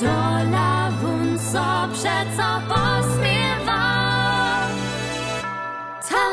dola wun, and przeco posmiewa. Tam